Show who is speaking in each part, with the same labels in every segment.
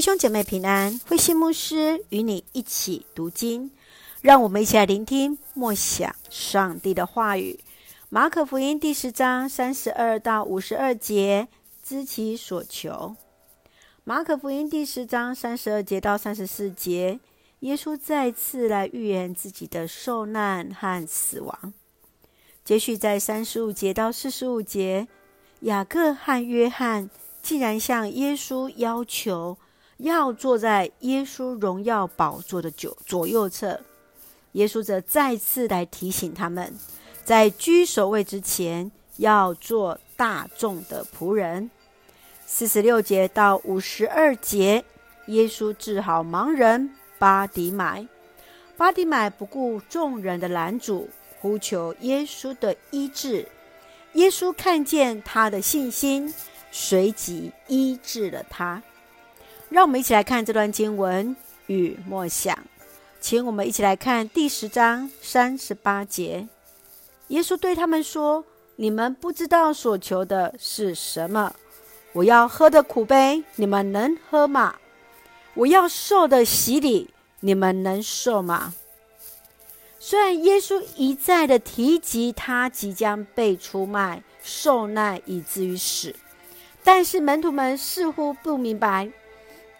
Speaker 1: 弟兄姐妹平安，慧馨牧师与你一起读经，让我们一起来聆听默想上帝的话语。马可福音第十章三十二到五十二节，知其所求。马可福音第十章三十二节到三十四节，耶稣再次来预言自己的受难和死亡。接续在三十五节到四十五节，雅各和约翰竟然向耶稣要求。要坐在耶稣荣耀宝座的左左右侧，耶稣则再次来提醒他们，在居首位之前，要做大众的仆人。四十六节到五十二节，耶稣治好盲人巴迪买。巴迪买不顾众人的拦阻，呼求耶稣的医治。耶稣看见他的信心，随即医治了他。让我们一起来看这段经文与默想，请我们一起来看第十章三十八节。耶稣对他们说：“你们不知道所求的是什么。我要喝的苦杯，你们能喝吗？我要受的洗礼，你们能受吗？”虽然耶稣一再的提及他即将被出卖、受难以至于死，但是门徒们似乎不明白。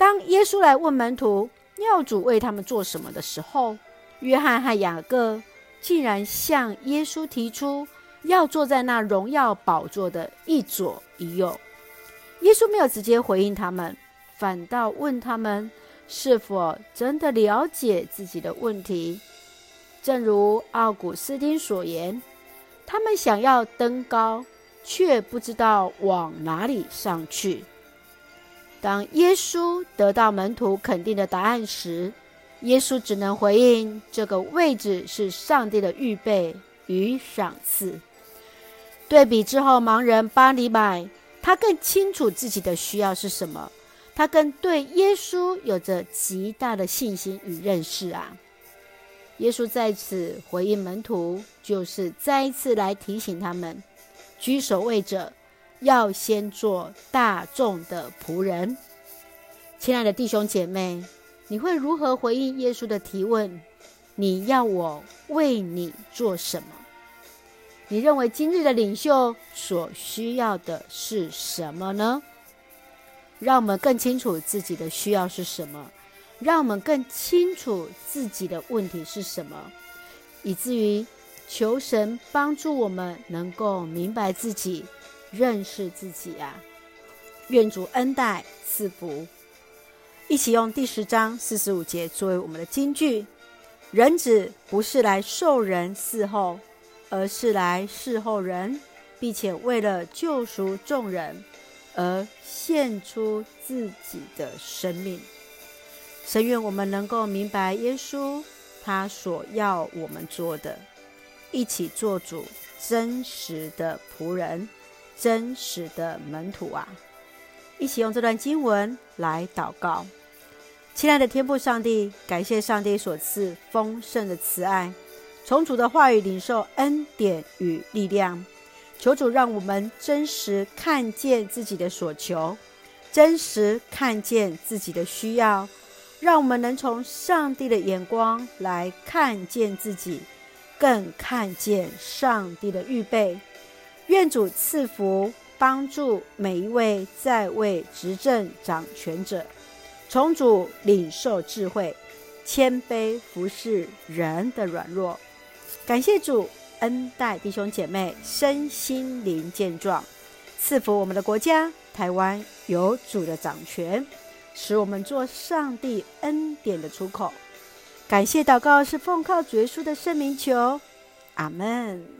Speaker 1: 当耶稣来问门徒要主为他们做什么的时候，约翰和雅各竟然向耶稣提出要坐在那荣耀宝座的一左一右。耶稣没有直接回应他们，反倒问他们是否真的了解自己的问题。正如奥古斯丁所言，他们想要登高，却不知道往哪里上去。当耶稣得到门徒肯定的答案时，耶稣只能回应：“这个位置是上帝的预备与赏赐。”对比之后，盲人巴底买，他更清楚自己的需要是什么，他更对耶稣有着极大的信心与认识啊！耶稣在此回应门徒，就是再一次来提醒他们：居首位者。要先做大众的仆人，亲爱的弟兄姐妹，你会如何回应耶稣的提问？你要我为你做什么？你认为今日的领袖所需要的是什么呢？让我们更清楚自己的需要是什么，让我们更清楚自己的问题是什么，以至于求神帮助我们能够明白自己。认识自己啊！愿主恩待赐福，一起用第十章四十五节作为我们的金句：人子不是来受人伺候，而是来侍候人，并且为了救赎众人而献出自己的生命。神愿我们能够明白耶稣他所要我们做的，一起做主真实的仆人。真实的门徒啊，一起用这段经文来祷告。亲爱的天父上帝，感谢上帝所赐丰盛的慈爱，从主的话语领受恩典与力量。求主让我们真实看见自己的所求，真实看见自己的需要，让我们能从上帝的眼光来看见自己，更看见上帝的预备。愿主赐福，帮助每一位在位执政掌权者，从主领受智慧，谦卑服侍人的软弱。感谢主恩待弟兄姐妹身心灵健壮，赐福我们的国家台湾有主的掌权，使我们做上帝恩典的出口。感谢祷告是奉靠主耶稣的圣名求，阿门。